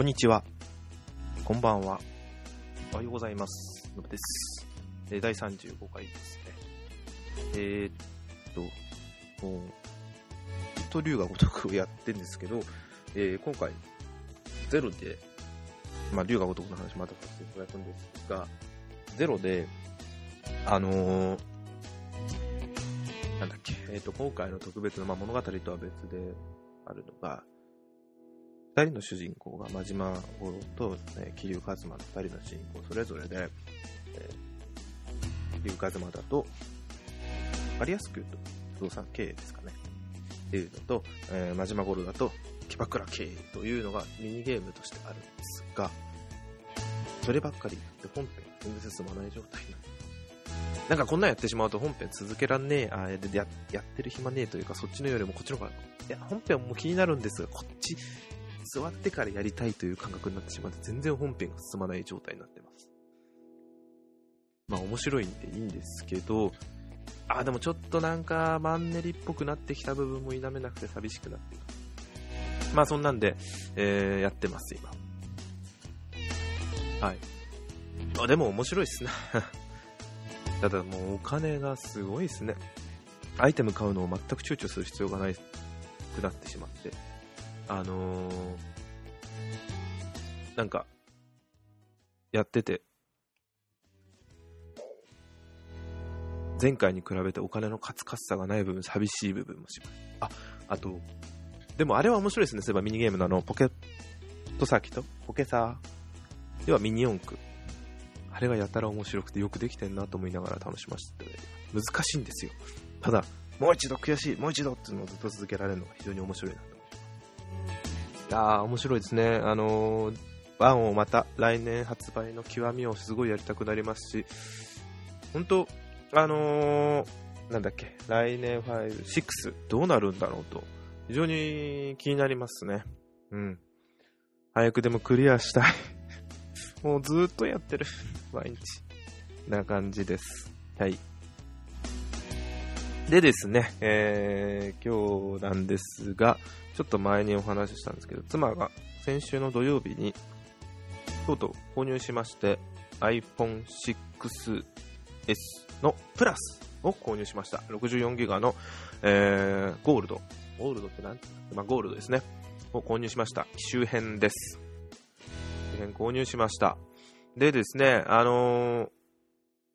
こんにちは。こんばんは。おはようございます。のぶです。え第35回ですね。えー、っと、もう、ずっと龍が如くをやってんですけど、えー今回、ゼロで、まあ、龍が如くの話またさせていただくんですが、ゼロで、あのーなんだっけ、えーっと、今回の特別の、まあ、物語とは別であるのが、二人の主人公が真島五郎と、えー、桐生一馬の二人の主人公それぞれで、えー、桐生一馬だと、わかりやすく言うと不動産経営ですかね。っていうのと、えー、真島五郎だとキバクラ経営というのがミニゲームとしてあるんですが、そればっかりやって本編全然進まない状態になる。なんかこんなんやってしまうと本編続けらんねえ、あでややってる暇ねえというか、そっちのよりもこっちの方が、いや、本編も気になるんですが、こっち座ってからやりたいという感覚になってしまって、全然本編が進まない状態になってます。まあ面白いんでいいんですけど、あ、でもちょっとなんかマンネリっぽくなってきた部分も否めなくて寂しくなってます。まあそんなんで、えー、やってます、今。はい。あ、でも面白いっすね。ただもうお金がすごいですね。アイテム買うのを全く躊躇する必要がないくなってしまって。あのー、なんか、やってて、前回に比べてお金のカツカツさがない部分、寂しい部分もします。あ、あと、でもあれは面白いですね。そういえばミニゲームのあの、ポケットサーキット？ポケサー？ではミニ四駆。あれがやたら面白くてよくできてんなと思いながら楽しませて難しいんですよ。ただ、もう一度悔しい、もう一度っていうのをずっと続けられるのが非常に面白いなと思います。いやー、面白いですね。あのー、1をまた来年発売の極みをすごいやりたくなりますし、本当あのー、なんだっけ、来年5、6、どうなるんだろうと、非常に気になりますね。うん。早くでもクリアしたい。もうずっとやってる。毎日。な感じです。はい。でですね、えー、今日なんですが、ちょっと前にお話ししたんですけど、妻が先週の土曜日に、とうとう購入しまして、iPhone 6S のプラスを購入しました。64ギガの、えー、ゴールド。ゴールドって何まあ、ゴールドですね。を購入しました。機種編です。機種編購入しました。でですね、あのー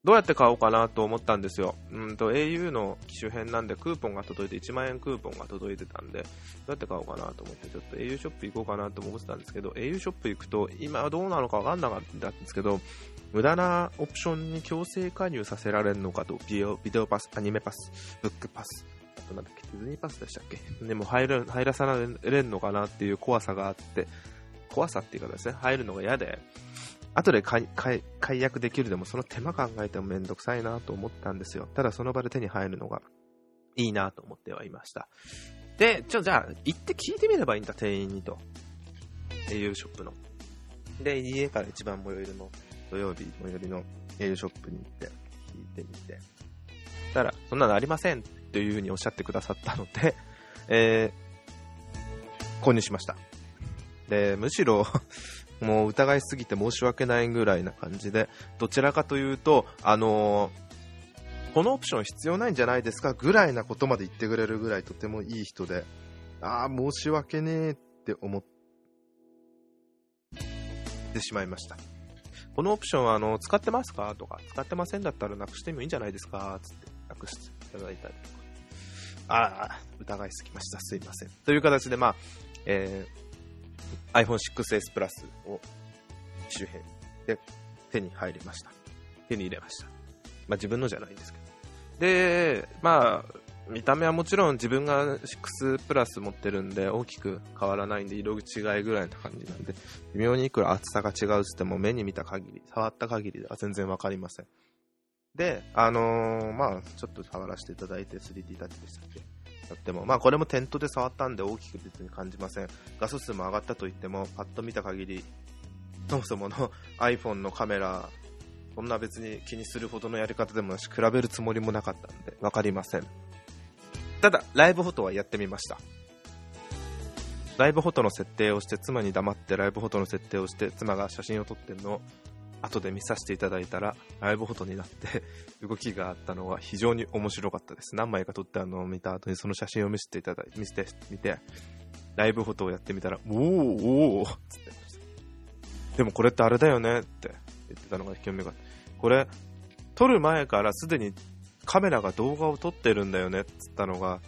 どうやって買おうかなと思ったんですよ。うんと、au の機種編なんでクーポンが届いて、1万円クーポンが届いてたんで、どうやって買おうかなと思って、ちょっと au ショップ行こうかなと思ってたんですけど、au ショップ行くと、今はどうなのかわかんなかったんですけど、無駄なオプションに強制加入させられるのかと、ビデオビデオパス、アニメパス、ブックパス、あとなんだっけ、ディズニーパスでしたっけ？でも入る入らされんのかなっていう怖さがあって、怖さっていうかですね、入るのが嫌で、後で解解解約できるでもその手間考えてもめんどくさいなと思ったんですよ。ただその場で手に入るのがいいなと思ってはいました。で、ちょ、じゃあ、行って聞いてみればいいんだ、店員にと。au ショップの。で、家から一番最寄りの、土曜日最寄りの au ショップに行って、聞いてみて。たら、そんなのありませんというふうにおっしゃってくださったので、えー、購入しました。で、むしろ、もう疑いすぎて申し訳ないぐらいな感じで、どちらかというと、あのーこのオプション必要ないんじゃないですかぐらいなことまで言ってくれるぐらいとてもいい人で、ああ、申し訳ねえって思ってしまいました。このオプションはあの使ってますか？とか、使ってませんだったらなくしてもいいんじゃないですか？つって、なくしていただいたりとか。ああ、疑いすぎました。すいません。という形で、まあ、えー、iPhone 6S プラスを周辺で手に入りました。手に入れました。まあ自分のじゃないんですけど。で、まあ、見た目はもちろん自分が6プラス持ってるんで大きく変わらないんで色違いぐらいな感じなんで微妙にいくら厚さが違うっつっても目に見た限り触った限りでは全然わかりませんであのーまあちょっと触らせていただいて 3D タッチでしたっけやってもまあこれもテントで触ったんで大きく別に感じません画素数も上がったと言ってもパッと見た限りそもそもの iPhone のカメラそんな別に気にするほどのやり方でもなし比べるつもりもなかったんで分かりませんただ、ライブフォトはやってみました。ライブフォトの設定をして妻に黙ってライブフォトの設定をして妻が写真を撮ってるのを後で見させていただいたらライブフォトになって 動きがあったのは非常に面白かったです。何枚か撮ってあのを見た後にその写真を見せていただいて見せてみてライブフォトをやってみたらおーおーっつって。でもこれってあれだよねって言ってたのが興味がこれ撮る前からすでにカメラが動画を撮ってるんだよねって言ったのが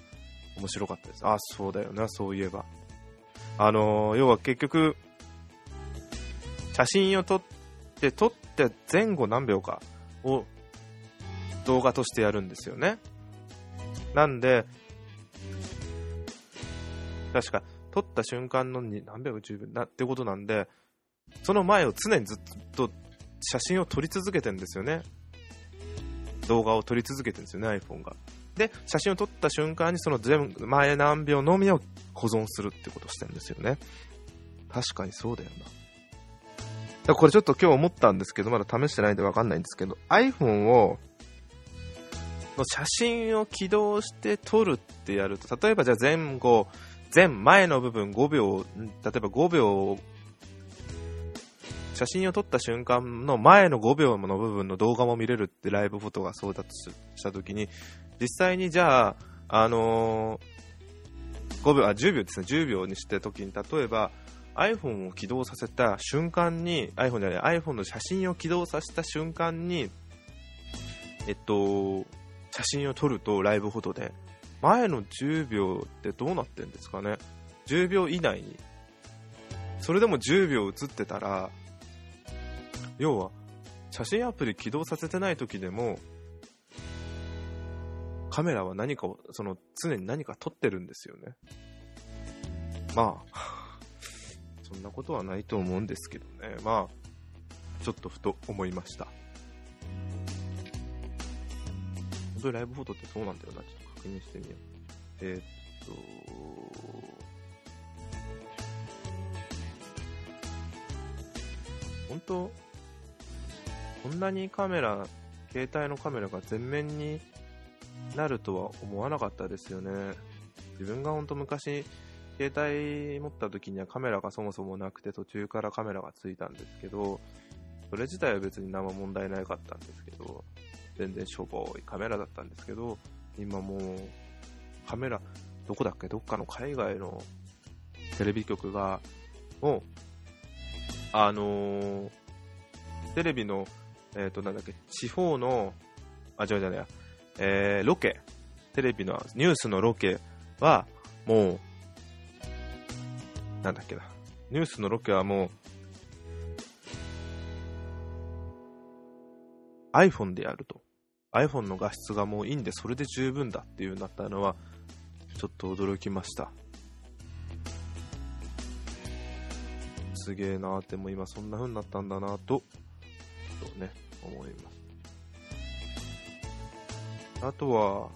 面白かったです。あそうだよなそういえば。あのー、要は結局、写真を撮って、で撮って前後何秒かを動画としてやるんですよね。なんで、確か、撮った瞬間のに何秒10秒なってことなんで、その前を常にずっと写真を撮り続けてるんですよね。動画を撮り続けてるんですよね、iPhone が。で、写真を撮った瞬間にその前何秒のみを保存するってことしてるんですよね。確かにそうだよな。だこれちょっと今日思ったんですけど、まだ試してないんでわかんないんですけど、iPhone を、の写真を起動して撮るってやると、例えばじゃあ前後、前前の部分5秒、例えば5秒、写真を撮った瞬間の前の5秒の部分の動画も見れるってライブフォトがそうだとしたときに、実際にじゃあ、あのー、5秒、あ、10秒ですね、10秒にして時に、例えば iPhone を起動させた瞬間に、iPhone じゃない、iPhone の写真を起動させた瞬間に、えっと、写真を撮るとライブフォトで、前の10秒ってどうなってんですかね ?10 秒以内に。それでも10秒映ってたら、要は、写真アプリ起動させてない時でも、カメラは何かを、その常に何か撮ってるんですよね。まあ、そんなことはないと思うんですけどね。まあ、ちょっとふと思いました。本当にライブフォトってそうなんだよな。ちょっと確認してみよう。えー、っと、本当こんなにカメラ、携帯のカメラが全面になるとは思わなかったですよね。自分が本当昔、携帯持った時にはカメラがそもそもなくて途中からカメラがついたんですけど、それ自体は別に何も問題なかったんですけど、全然しょぼいカメラだったんですけど、今もうカメラ、どこだっけ？どっかの海外のテレビ局が、もう、あのー、テレビの、えっ、ー、と、なんだっけ、地方の、あ、違う違う違う、えー、ロケ、テレビのニュースのロケは、もう、なんだっけな、ニュースのロケはもう、iPhone でやると。iPhone の画質がもういいんで、それで十分だっていうなったのは、ちょっと驚きました。すげえなーって、もう今そんな風になったんだなと、とね、思います。あとは、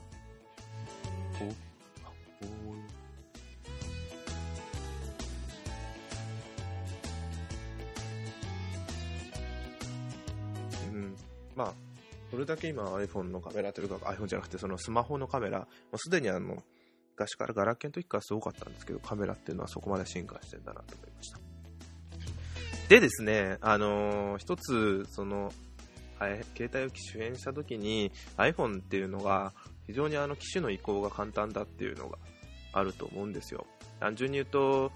それだけ今 iPhone のカメラというか iPhone じゃなくてそのスマホのカメラ、もうすでにあの、昔からガラケーの時からすごかったんですけど、カメラっていうのはそこまで進化してんだなと思いました。でですね、あのー、一つ、その、携帯を機種変した時に iPhone っていうのが非常にあの機種の移行が簡単だっていうのがあると思うんですよ。単純に言うと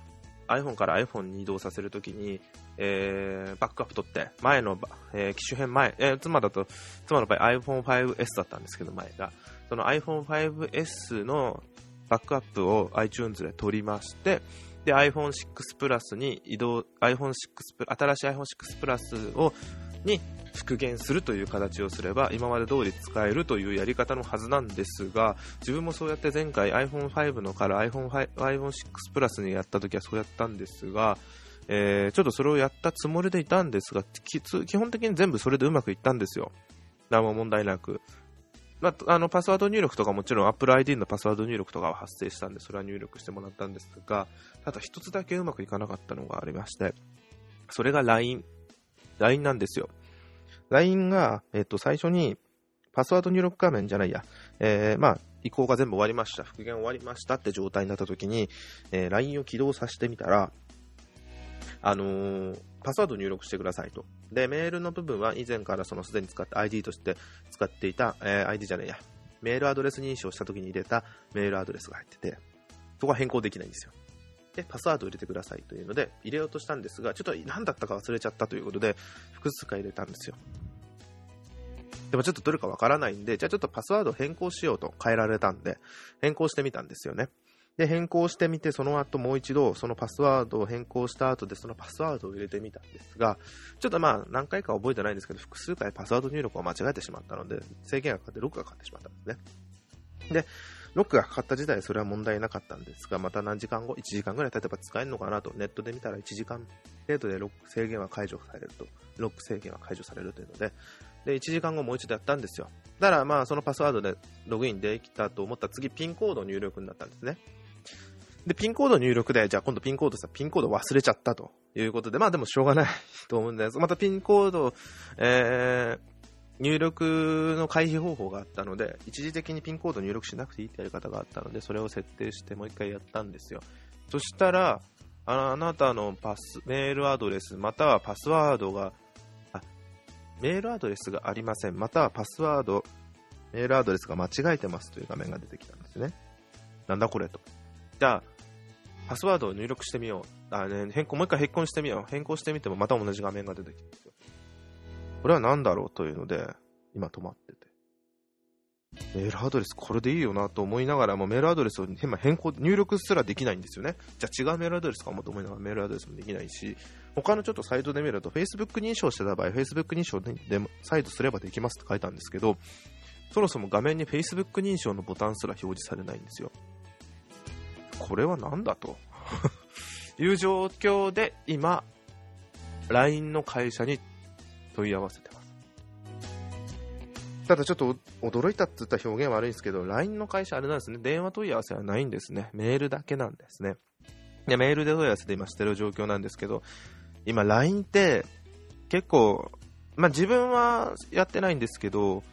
iPhone から iPhone に移動させるときに、えー、バックアップ取って、前の、えー、機種変前、えー、妻だと、妻の場合 iPhone5S だったんですけど、前が。その iPhone5S のバックアップを iTunes で取りまして、で、iPhone6 プラスに移動、iPhone6 新しい iPhone6 プラスを、に復元するという形をすれば今まで通り使えるというやり方のはずなんですが自分もそうやって前回 iPhone5 のから iPhone5 iPhone6 プラスにやった時はそうやったんですが、えー、ちょっとそれをやったつもりでいたんですが基本的に全部それでうまくいったんですよ。何も問題なく。まあ、あのパスワード入力とかもちろん Apple ID のパスワード入力とかは発生したんでそれは入力してもらったんですがただ一つだけうまくいかなかったのがありましてそれが LINE LINE なんですよ。LINE が、えっと、最初に、パスワード入力画面じゃないや、えー、まあ、移行が全部終わりました、復元終わりましたって状態になった時に、えー LINE を起動させてみたら、あのーパスワード入力してくださいと。で、メールの部分は以前からそのすでに使った ID として使っていた、えー ID じゃねえや、メールアドレス認証した時に入れたメールアドレスが入ってて、そこは変更できないんですよ。で、パスワードを入れてくださいというので、入れようとしたんですが、ちょっと何だったか忘れちゃったということで、複数回入れたんですよ。でもちょっとどれかわからないんで、じゃあちょっとパスワード変更しようと変えられたんで、変更してみたんですよね。で、変更してみて、その後もう一度、そのパスワードを変更した後で、そのパスワードを入れてみたんですが、ちょっとまあ、何回か覚えてないんですけど、複数回パスワード入力を間違えてしまったので、制限がかかってロックがかかってしまったんですね。で、ロックがかかった時代、それは問題なかったんですが、また何時間後、1時間ぐらい経てば使えるのかなと、ネットで見たら1時間程度でロック制限は解除されると、ロック制限は解除されるというので、で、1時間後もう一度やったんですよ。だからまあ、そのパスワードでログインできたと思ったら次、ピンコード入力になったんですね。で、ピンコード入力で、じゃあ今度ピンコードさ、ピンコード忘れちゃったということで、まあでもしょうがないと思うんです。またピンコード、えー、入力の回避方法があったので、一時的にピンコード入力しなくていいってやり方があったので、それを設定してもう一回やったんですよ。そしたら、ああなたのパス、メールアドレス、またはパスワードが、あ、メールアドレスがありません、またはパスワード、メールアドレスが間違えてますという画面が出てきたんですね。なんだこれと。じゃあ、パスワードを入力してみよう。あ、ね、変更、もう一回変更してみよう。変更してみてもまた同じ画面が出てきたんですよ。これは何だろうというので、今止まってて。メールアドレスこれでいいよなと思いながらもメールアドレスを変更、入力すらできないんですよね。じゃあ違うメールアドレスかもと思いながらメールアドレスもできないし、他のちょっとサイトで見ると Facebook 認証してた場合、Facebook 認証で再度すればできますって書いたんですけど、そもそも画面に Facebook 認証のボタンすら表示されないんですよ。これは何だと？いう状況で今、LINE の会社に問い合わせてます。ただちょっと驚いたって言った表現悪いんですけど、LINE の会社あれなんですね、電話問い合わせはないんですね。メールだけなんですね。いや、メールで問い合わせで今してる状況なんですけど、今 LINE って結構、まあ自分はやってないんですけど、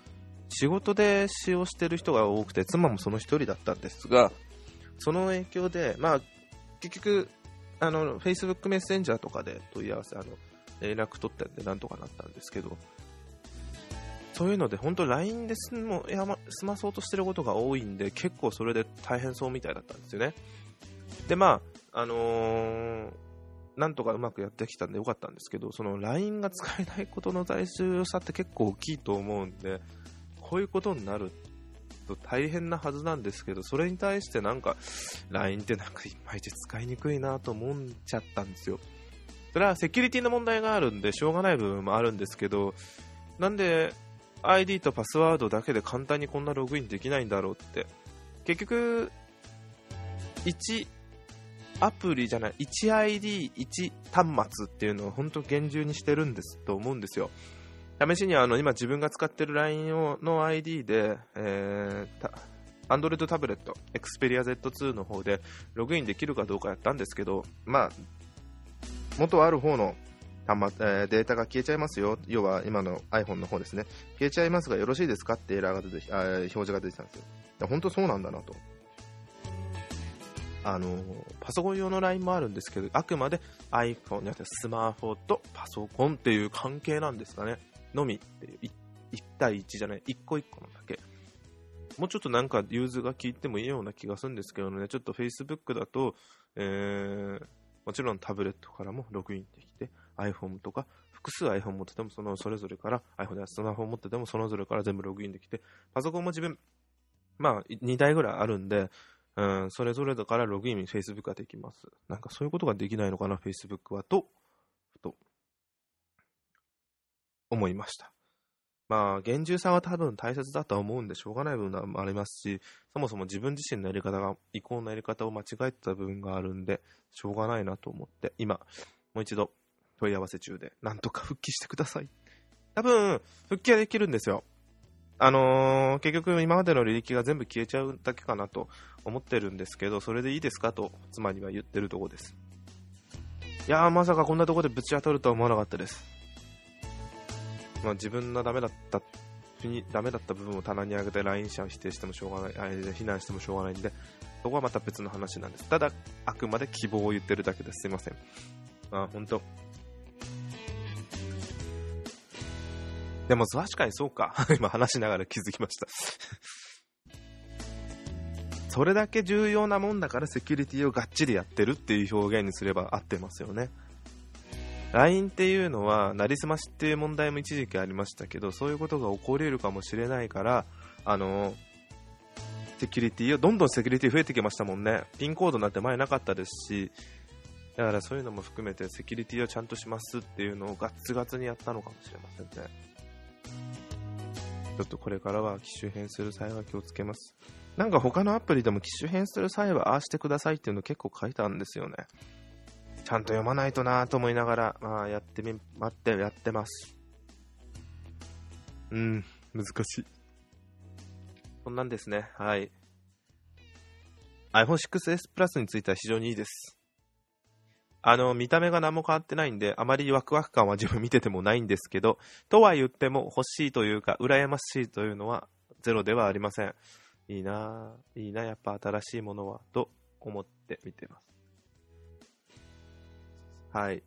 仕事で使用してる人が多くて、妻もその一人だったんですが、その影響で、まあ結局、あの、Facebook メッセンジャーとかで問い合わせ、あの、連絡取ったんでなんとかなったんですけど、そういうので、本当 LINE で済もやま済まそうとしてることが多いんで、結構それで大変そうみたいだったんですよね。で、まあ、あのーなんとかうまくやってきたんでよかったんですけど、その LINE が使えないことの大重さって結構大きいと思うんで、こういうことになると大変なはずなんですけど、それに対してなんか LINE ってなんかいまいち使いにくいなと思っちゃったんですよ。それはセキュリティの問題があるんでしょうがない部分もあるんですけど、なんで ID とパスワードだけで簡単にこんなログインできないんだろうって。結局、1アプリじゃない、1ID、1端末っていうのを本当厳重にしてるんですと思うんですよ。試しにあの今自分が使ってる LINE をの ID で、えー、Android タブレット、Xperia Z2 の方でログインできるかどうかやったんですけど、まあ、元ある方の端末、えーデータが消えちゃいますよ。要は今の iPhone の方ですね。消えちゃいますがよろしいですかってエラーが出てあ表示が出てたんですよ。本当そうなんだなと。あのパソコン用の LINE もあるんですけど、あくまで iPhone じゃなくてスマホとパソコンっていう関係なんですかね。のみっていう、1対1じゃない、1個1個のだけ。もうちょっとなんか融通が効いてもいいような気がするんですけどね、ちょっと Facebook だと、えー、もちろんタブレットからもログインできて、iPhone とか、複数 iPhone 持っててもそのそれぞれから iPhone やスマホ持っててもそれぞれから全部ログインできて、パソコンも自分、まあ2台ぐらいあるんで、うん、それぞれだからログインに Facebook ができます。なんかそういうことができないのかな、Facebook はと、ふと、思いました。まあ、厳重さは多分大切だとは思うんで、しょうがない部分もありますし、そもそも自分自身のやり方が、移行のやり方を間違えてた部分があるんで、しょうがないなと思って、今、もう一度問い合わせ中で、なんとか復帰してください。多分、復帰はできるんですよ。あのー結局今までの履歴が全部消えちゃうだけかなと思ってるんですけど、それでいいですかと妻には言ってるとこです。いやー、まさかこんなとこでぶち当たるとは思わなかったです。まあ自分がダメだったダメだった部分を棚に上げて LINE 社を否定してもしょうがない、あ非難してもしょうがないんで、そこはまた別の話なんです。ただ、あくまで希望を言ってるだけです。すいません。あ、本当でも確かにそうか。今話しながら気づきましたそれだけ重要なもんだからセキュリティをがっちりやってるっていう表現にすれば合ってますよね。LINE っていうのは、なりすましっていう問題も一時期ありましたけど、そういうことが起こり得るかもしれないから、あの、セキュリティを、どんどんセキュリティ増えてきましたもんね。ピンコードなんて前なかったですし、だからそういうのも含めてセキュリティをちゃんとしますっていうのをガッツガツにやったのかもしれませんね。ちょっとこれからは機種変する際は気をつけます。なんか他のアプリでも機種変する際はああしてくださいっていうの結構書いたんですよね。ちゃんと読まないとなと思いながら、まあ、やってみ、待って、やってます。うん、難しい。そんなんですね。はい。iPhone 6s Plus については非常にいいです。あの、見た目が何も変わってないんで、あまりワクワク感は自分見ててもないんですけど、とは言っても欲しいというか、羨ましいというのはゼロではありません。いいなぁ、いいな、やっぱ新しいものは、と思って見てます。はい。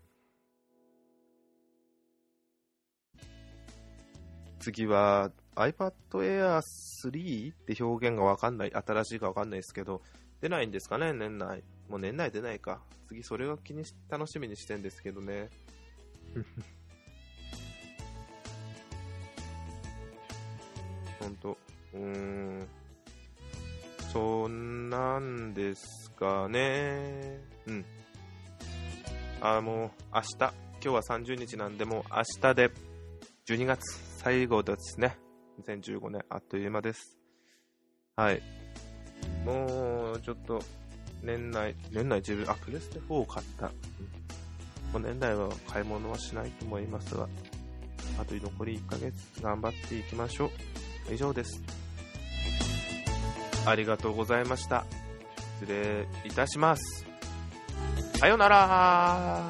次は iPad Air 3って表現がわかんない、新しいかわかんないですけど、出ないんですかね、年内。もう年内出ないか。次それが気にし、楽しみにしてんですけどね。ほんと。うーん。そんなんですかね。うん。あ、もう明日、今日は30日なんで、もう明日で12月最後ですね。2015年、あっという間です。はい。もう、ちょっと、年内、年内自分、あ、プレステ4を買った。もう年内は買い物はしないと思いますが、あと残り1ヶ月頑張っていきましょう。以上です。ありがとうございました。失礼いたします。さよなら。